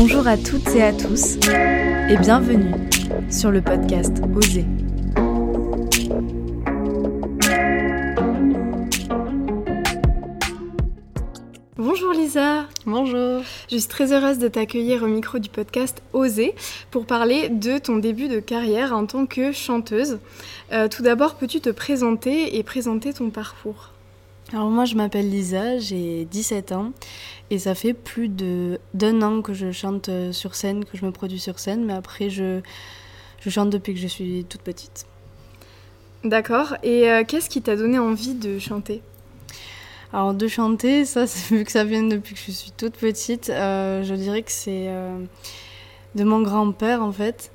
Bonjour à toutes et à tous et bienvenue sur le podcast Oser. Bonjour Lisa. Bonjour. Je suis très heureuse de t'accueillir au micro du podcast Oser pour parler de ton début de carrière en tant que chanteuse. Euh, tout d'abord, peux-tu te présenter et présenter ton parcours? Alors moi je m'appelle Lisa, j'ai 17 ans et ça fait plus d'un an que je chante euh, sur scène, que je me produis sur scène, mais après je, je chante depuis que je suis toute petite. D'accord. Et euh, qu'est-ce qui t'a donné envie de chanter? Alors de chanter, ça, vu que ça vient depuis que je suis toute petite, euh, je dirais que c'est de mon grand-père en fait.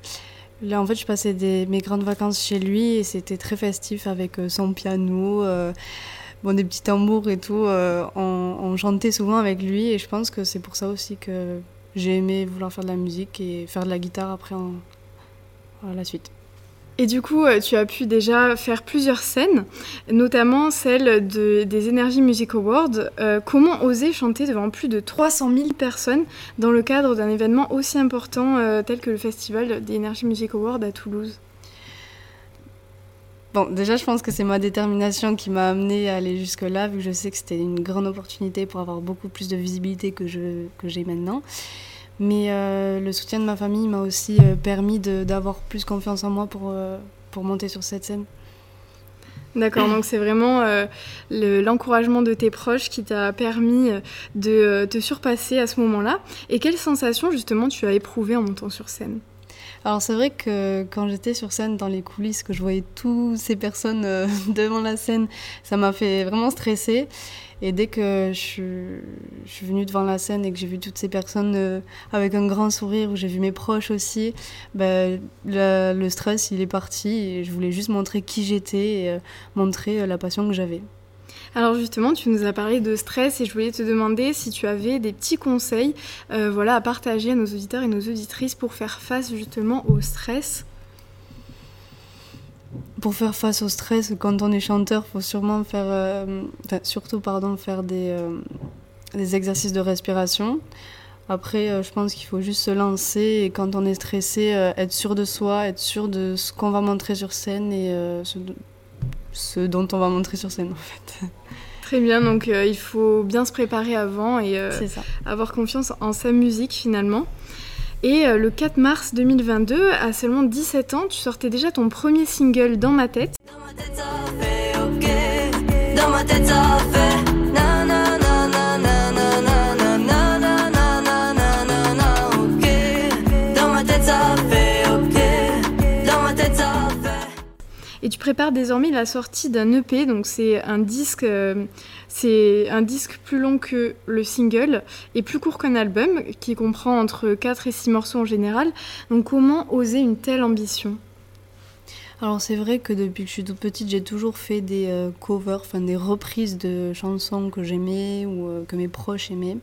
Là, en fait, je passais des, mes grandes vacances chez lui et c'était très festif avec son piano bon, des petits tambours et tout. Euh, on, chantait souvent avec lui et je pense que c'est pour ça aussi que j'ai aimé vouloir faire de la musique et faire de la guitare après en, la suite. Et du coup, euh, tu as pu déjà faire plusieurs scènes, notamment celle de, des Energy Music Awards. Euh, comment oser chanter devant plus de 300 000 personnes dans le cadre d'un événement aussi important tel que le festival des Energy Music Awards à Toulouse? Bon, déjà, je pense que c'est ma détermination qui m'a amené à aller jusque-là, vu que je sais que c'était une grande opportunité pour avoir beaucoup plus de visibilité que, je, que j'ai maintenant. Mais euh, le soutien de ma famille m'a aussi euh, permis d'avoir plus confiance en moi pour, euh, pour monter sur cette scène. D'accord, donc c'est vraiment l'encouragement de tes proches qui t'a permis de te surpasser à ce moment-là. Et quelles sensations justement tu as éprouvées en montant sur scène? Alors c'est vrai que quand j'étais sur scène dans les coulisses, que je voyais toutes ces personnes euh, devant la scène, ça m'a fait vraiment stresser. Et dès que je suis, venue devant la scène et que j'ai vu toutes ces personnes euh, avec un grand sourire, où j'ai vu mes proches aussi, ben, le, stress il est parti je voulais juste montrer qui j'étais et euh, montrer la passion que j'avais. Alors justement, tu nous as parlé de stress et je voulais te demander si tu avais des petits conseils euh, voilà, à partager à nos auditeurs et nos auditrices pour faire face justement au stress. Pour faire face au stress, quand on est chanteur, faut sûrement faire, euh, surtout pardon, faire des, euh, des exercices de respiration. Après, je pense qu'il faut juste se lancer et quand on est stressé, être sûr de soi, être sûr de ce qu'on va montrer sur scène et ce, ce dont on va montrer sur scène en fait. Très bien, donc euh, il faut bien se préparer avant et euh, avoir confiance en sa musique finalement. Et euh, le 4 mars 2022, à seulement 17 ans, tu sortais déjà ton premier single Dans ma tête. Dans ma tête ça fait, ok. Dans ma tête ça fait. Et tu prépares désormais la sortie d'un EP, donc c'est un disque, euh, c'est un disque plus long que le single et plus court qu'un album, qui comprend entre 4 et 6 morceaux en général. Donc comment oser une telle ambition? Alors c'est vrai que depuis que je suis toute petite, j'ai toujours fait des euh, covers, enfin des reprises de chansons que j'aimais ou euh, que mes proches aimaient.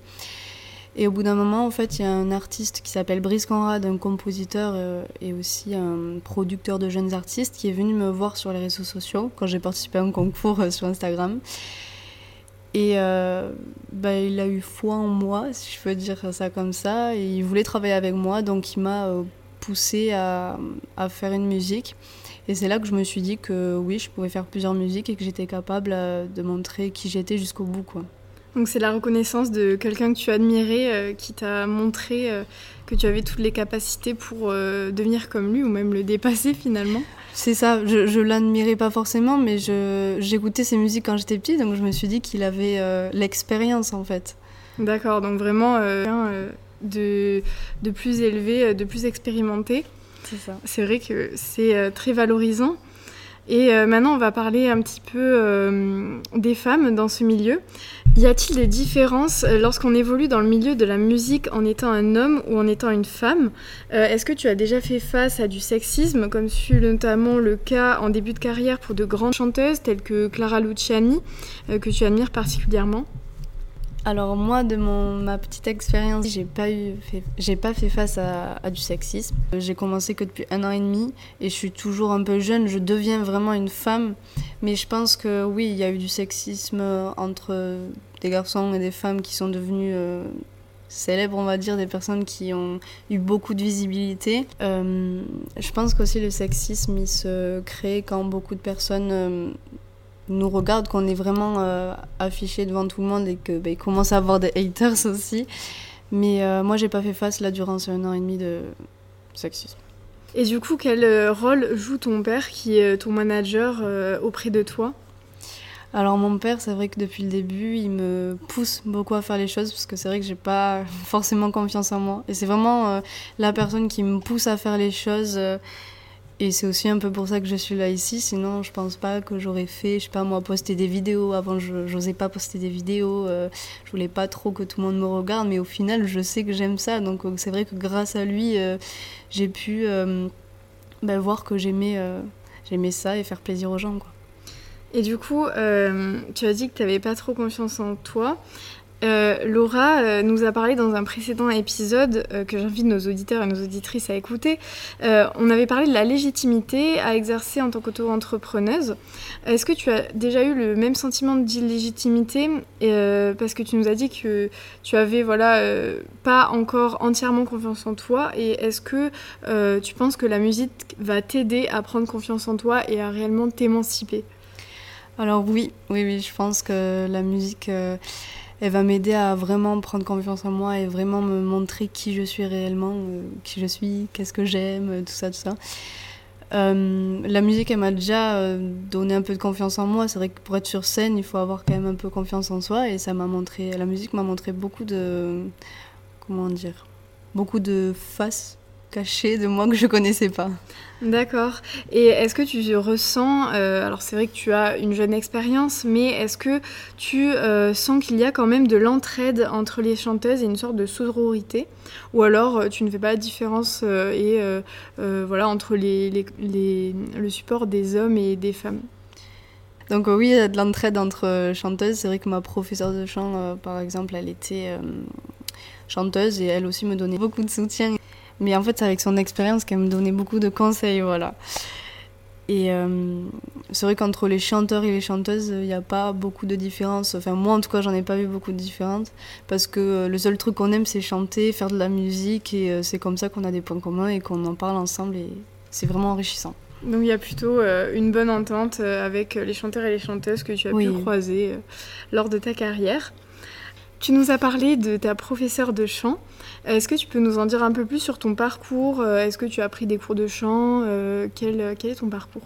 Et au bout d'un moment, en fait, il y a un artiste qui s'appelle Brice Conrad, un compositeur euh, et aussi un producteur de jeunes artistes, qui est venu me voir sur les réseaux sociaux quand j'ai participé à un concours euh, sur Instagram. Et euh, bah, il a eu foi en moi, si je peux dire ça comme ça, et il voulait travailler avec moi, donc il m'a poussé à, à, faire une musique. Et c'est là que je me suis dit que oui, je pouvais faire plusieurs musiques et que j'étais capable de montrer qui j'étais jusqu'au bout. Quoi. Donc c'est la reconnaissance de quelqu'un que tu admirais, euh, qui t'a montré euh, que tu avais toutes les capacités pour euh, devenir comme lui ou même le dépasser finalement. C'est ça, je, je l'admirais pas forcément, mais j'écoutais ses musiques quand j'étais petite, donc je me suis dit qu'il avait l'expérience en fait. D'accord, donc vraiment de, de plus élevé, de plus expérimenté. C'est ça. C'est vrai que c'est très valorisant. Et euh, maintenant, on va parler un petit peu euh, des femmes dans ce milieu. Y a-t-il des différences euh, lorsqu'on évolue dans le milieu de la musique en étant un homme ou en étant une femme? Est-ce que tu as déjà fait face à du sexisme, comme fut notamment le cas en début de carrière pour de grandes chanteuses telles que Clara Luciani, que tu admires particulièrement? Alors moi, de mon, ma petite expérience, j'ai pas eu, j'ai pas fait face à, du sexisme. J'ai commencé que depuis un an et demi et je suis toujours un peu jeune. Je deviens vraiment une femme, mais je pense que oui, il y a eu du sexisme entre des garçons et des femmes qui sont devenus euh, célèbres, on va dire, des personnes qui ont eu beaucoup de visibilité. Euh, je pense qu'aussi le sexisme, il se crée quand beaucoup de personnes euh, nous regardent, qu'on est vraiment euh, affiché devant tout le monde et qu'il bah, commence à avoir des haters aussi. Mais moi, j'ai pas fait face là durant ce un an et demi de sexisme. Et du coup, quel rôle joue ton père, qui est ton manager, auprès de toi? Alors mon père, c'est vrai que depuis le début, il me pousse beaucoup à faire les choses parce que c'est vrai que j'ai pas forcément confiance en moi. Et c'est vraiment euh, la personne qui me pousse à faire les choses. Euh, et c'est aussi un peu pour ça que je suis là ici. Sinon, je pense pas que j'aurais fait, je sais pas moi, poster des vidéos. Avant, je n'osais pas poster des vidéos. Euh, je voulais pas trop que tout le monde me regarde. Mais au final, je sais que j'aime ça. Donc c'est vrai que grâce à lui, j'ai pu ben, voir que j'aimais j'aimais ça et faire plaisir aux gens. Quoi. Et du coup, euh, tu as dit que tu n'avais pas trop confiance en toi. Euh, Laura euh, nous a parlé dans un précédent épisode que j'invite nos auditeurs et nos auditrices à écouter. on avait parlé de la légitimité à exercer en tant qu'auto-entrepreneuse. Est-ce que tu as déjà eu le même sentiment d'illégitimité Parce que tu nous as dit que tu avais voilà, pas encore entièrement confiance en toi. Et est-ce que tu penses que la musique va t'aider à prendre confiance en toi et à réellement t'émanciper? Alors oui, oui, oui, je pense que la musique, euh, elle va m'aider à vraiment prendre confiance en moi et vraiment me montrer qui je suis réellement, euh, qui je suis, qu'est-ce que j'aime, tout ça, tout ça. Euh, la musique, elle m'a déjà donné un peu de confiance en moi. C'est vrai que pour être sur scène, il faut avoir quand même un peu confiance en soi et ça m'a montré, la musique m'a montré beaucoup de, comment dire, beaucoup de faces caché de moi que je connaissais pas. D'accord. Et est-ce que tu ressens, euh, alors c'est vrai que tu as une jeune expérience, mais est-ce que tu euh, sens qu'il y a quand même de l'entraide entre les chanteuses et une sorte de sororité? Ou alors euh, tu ne fais pas la différence et, voilà, entre les, les, le support des hommes et des femmes? Donc oui, il y a de l'entraide entre chanteuses. C'est vrai que ma professeure de chant, par exemple, elle était chanteuse et elle aussi me donnait beaucoup de soutien. Mais en fait, c'est avec son expérience qu'elle me donnait beaucoup de conseils, voilà. Et euh, c'est vrai qu'entre les chanteurs et les chanteuses, il n'y a pas beaucoup de différence. Enfin, moi, en tout cas, j'en ai pas vu beaucoup de différence. Parce que euh, le seul truc qu'on aime, c'est chanter, faire de la musique. Et euh, c'est comme ça qu'on a des points communs et qu'on en parle ensemble. Et c'est vraiment enrichissant. Donc il y a plutôt une bonne entente avec les chanteurs et les chanteuses que tu as pu croiser lors de ta carrière. Tu nous as parlé de ta professeure de chant. Est-ce que tu peux nous en dire un peu plus sur ton parcours euh, Est-ce que tu as pris des cours de chant euh, quel, est ton parcours?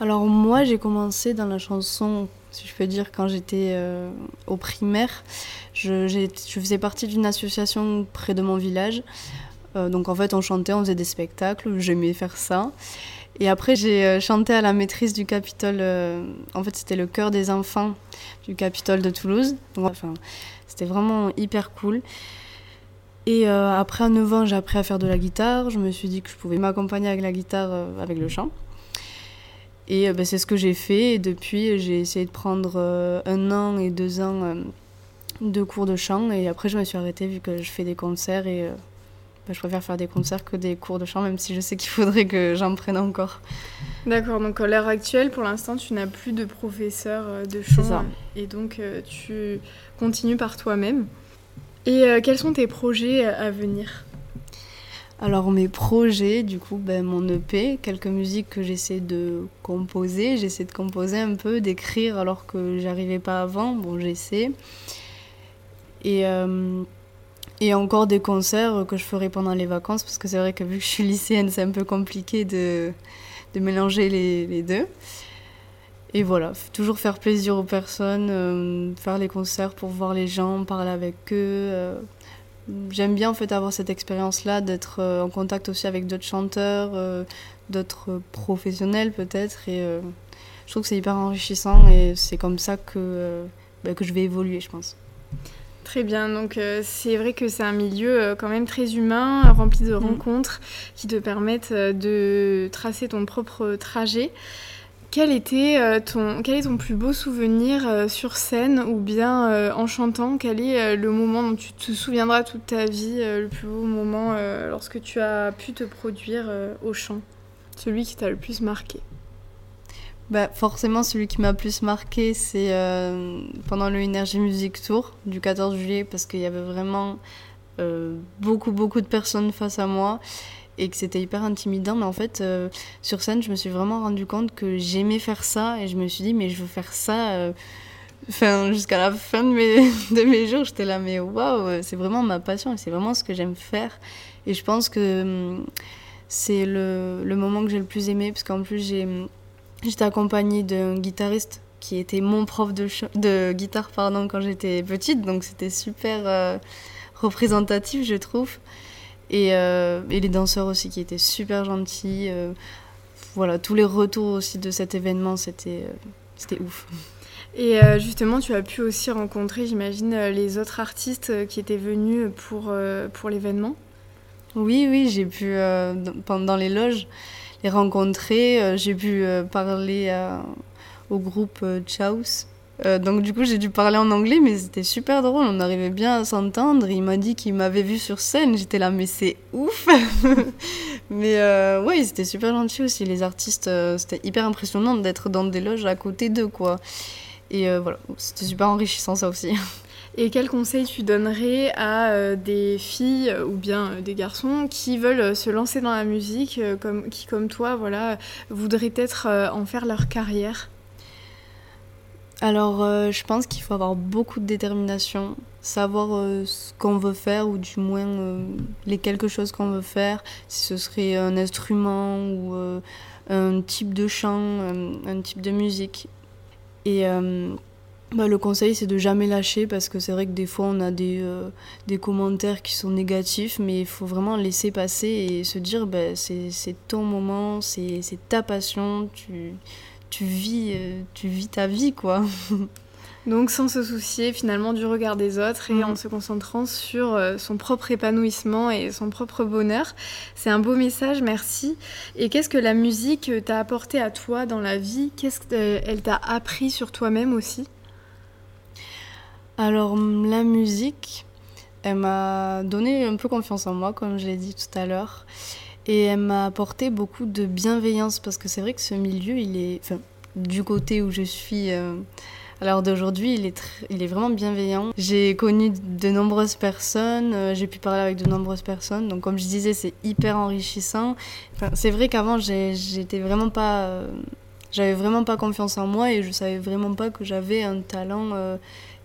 Alors moi, j'ai commencé dans la chanson, si je peux dire, quand j'étais euh, au primaire. Je, faisais partie d'une association près de mon village. donc en fait, on chantait, on faisait des spectacles. J'aimais faire ça. Et après, j'ai chanté à la maîtrise du Capitole. en fait, c'était le chœur des enfants du Capitole de Toulouse. Enfin, c'était vraiment hyper cool. Et euh, après, à 9 ans, j'ai appris à faire de la guitare. Je me suis dit que je pouvais m'accompagner avec la guitare, euh, avec le chant. Et euh, ben, c'est ce que j'ai fait. Et depuis, j'ai essayé de prendre un an et deux ans de cours de chant. Et après, je me suis arrêtée vu que je fais des concerts. Et ben, je préfère faire des concerts que des cours de chant, même si je sais qu'il faudrait que j'en prenne encore. D'accord, donc à l'heure actuelle, pour l'instant, tu n'as plus de professeur de chant. Et donc, tu continues par toi-même. Et euh, quels sont tes projets euh, à venir? Alors mes projets, du coup, ben, mon EP, quelques musiques que j'essaie de composer. J'essaie de composer un peu, d'écrire alors que j'arrivais pas avant. Bon, j'essaie. Et, euh, et encore des concerts que je ferai pendant les vacances parce que c'est vrai que vu que je suis lycéenne, c'est un peu compliqué de, de mélanger les, les deux. Et voilà, toujours faire plaisir aux personnes, euh, faire les concerts pour voir les gens, parler avec eux. Euh. J'aime bien en fait avoir cette expérience-là, d'être euh, en contact aussi avec d'autres chanteurs, d'autres professionnels peut-être. Et je trouve que c'est hyper enrichissant et c'est comme ça que, bah, que je vais évoluer, je pense. Très bien, donc c'est vrai que c'est un milieu quand même très humain, rempli de mmh. rencontres qui te permettent de tracer ton propre trajet. Quel, était, euh, ton, quel est ton plus beau souvenir euh, sur scène ou bien euh, en chantant? Quel est le moment dont tu te souviendras toute ta vie, le plus beau moment lorsque tu as pu te produire au chant? Celui qui t'a le plus marqué bah, Forcément, celui qui m'a plus marqué, c'est euh, pendant le Energy Music Tour du 14 juillet, parce qu'il y avait vraiment euh, beaucoup, beaucoup de personnes face à moi et que c'était hyper intimidant. Mais en fait, euh, sur scène, je me suis vraiment rendu compte que j'aimais faire ça et je me suis dit, mais je veux faire ça. Jusqu'à la fin de mes, de mes jours, j'étais là, mais waouh, c'est vraiment ma passion et c'est vraiment ce que j'aime faire. Et je pense que hum, c'est le, le, moment que j'ai le plus aimé, parce qu'en plus, j'ai J'étais accompagnée d'un guitariste qui était mon prof de, de guitare pardon, quand j'étais petite, donc c'était super euh, représentatif, je trouve. Et, euh, et, les danseurs aussi qui étaient super gentils. Euh, voilà, tous les retours aussi de cet événement, c'était c'était ouf. Et justement, tu as pu aussi rencontrer, j'imagine, les autres artistes qui étaient venus pour, pour l'événement? Oui, oui, j'ai pu, pendant les loges, les rencontrer. Euh, j'ai pu euh, parler au groupe euh, Chaos. donc du coup j'ai dû parler en anglais mais c'était super drôle, on arrivait bien à s'entendre. Il m'a dit qu'il m'avait vu sur scène, j'étais là mais c'est ouf. mais euh, ouais c'était super gentil aussi les artistes, c'était hyper impressionnant d'être dans des loges à côté d'eux quoi. Et voilà c'était super enrichissant ça aussi. Et quel conseil tu donnerais à euh, des filles euh, ou bien euh, des garçons qui veulent se lancer dans la musique, comme, qui comme toi, voilà, voudraient peut-être en faire leur carrière? Alors, je pense qu'il faut avoir beaucoup de détermination, savoir ce qu'on veut faire ou du moins les quelque chose qu'on veut faire, si ce serait un instrument ou un type de chant, un type de musique. Et bah, le conseil, c'est de jamais lâcher parce que c'est vrai que des fois, on a des, euh, des commentaires qui sont négatifs, mais il faut vraiment laisser passer et se dire bah, c'est ton moment, c'est ta passion, tu, tu, vis, euh, tu vis ta vie, quoi. Donc sans se soucier finalement du regard des autres et mm. en se concentrant sur euh, son propre épanouissement et son propre bonheur. C'est un beau message, merci. Et qu'est-ce que la musique t'a apporté à toi dans la vie? Qu'est-ce qu'elle t'a appris sur toi-même aussi? Alors la musique, elle m'a donné un peu confiance en moi, comme je l'ai dit tout à l'heure. Et elle m'a apporté beaucoup de bienveillance, parce que c'est vrai que ce milieu, il est, du côté où je suis euh, à l'heure d'aujourd'hui, il, est il est vraiment bienveillant. J'ai connu de nombreuses personnes, euh, j'ai pu parler avec de nombreuses personnes, donc comme je disais, c'est hyper enrichissant. c'est vrai qu'avant, j'étais vraiment pas... Euh, j'avais vraiment pas confiance en moi et je savais vraiment pas que j'avais un talent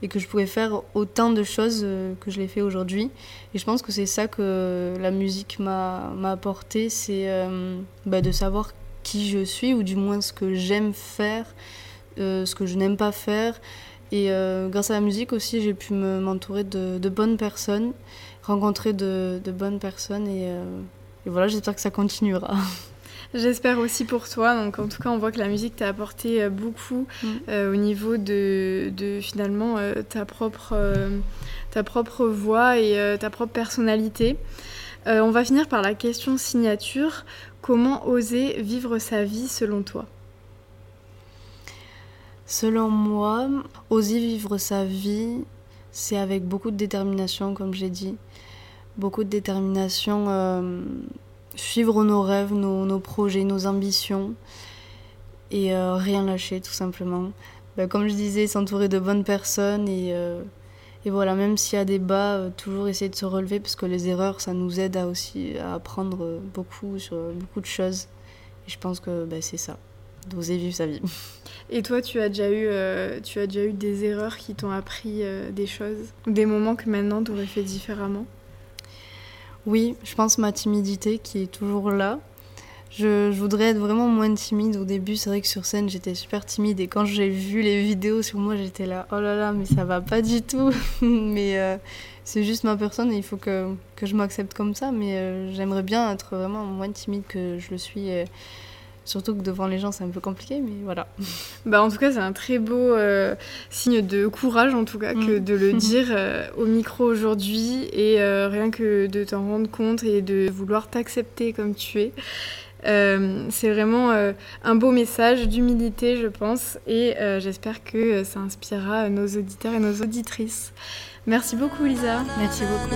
et que je pouvais faire autant de choses euh, que je l'ai fait aujourd'hui. Et je pense que c'est ça que la musique m'a apporté, c'est euh, bah, de savoir qui je suis, ou du moins ce que j'aime faire, euh, ce que je n'aime pas faire. Et grâce à la musique aussi, j'ai pu m'entourer de, de, bonnes personnes, rencontrer de, de bonnes personnes, et, et voilà, j'espère que ça continuera. J'espère aussi pour toi. Donc, en tout cas, on voit que la musique t'a apporté euh, beaucoup mm. euh, au niveau de, de finalement euh, ta, propre, ta propre voix et ta propre personnalité. on va finir par la question signature. Comment oser vivre sa vie selon toi? Selon moi, oser vivre sa vie, c'est avec beaucoup de détermination, comme j'ai dit. Beaucoup de détermination suivre nos rêves, nos, projets, nos ambitions et euh, rien lâcher tout simplement. Bah, comme je disais, s'entourer de bonnes personnes et, euh, et voilà, même s'il y a des bas, euh, toujours essayer de se relever parce que les erreurs, ça nous aide à aussi à apprendre beaucoup sur beaucoup de choses. Et je pense que bah, c'est ça, d'oser vivre sa vie. Et toi, tu as déjà eu, tu as déjà eu des erreurs qui t'ont appris des choses, des moments que maintenant tu aurais fait différemment? Oui, je pense ma timidité qui est toujours là. Je, voudrais être vraiment moins timide. Au début, c'est vrai que sur scène, j'étais super timide. Et quand j'ai vu les vidéos sur moi, j'étais là, oh là là, mais ça va pas du tout. mais euh, c'est juste ma personne et il faut que, je m'accepte comme ça. Mais euh, j'aimerais bien être vraiment moins timide que je le suis. Surtout que devant les gens, c'est un peu compliqué, mais voilà. Bah, en tout cas, c'est un très beau euh, signe de courage, en tout cas, que mm. de le dire euh, au micro aujourd'hui et euh, rien que de t'en rendre compte et de vouloir t'accepter comme tu es. c'est vraiment un beau message d'humilité, je pense, et j'espère que ça inspirera nos auditeurs et nos auditrices. Merci beaucoup, Lisa. Merci beaucoup.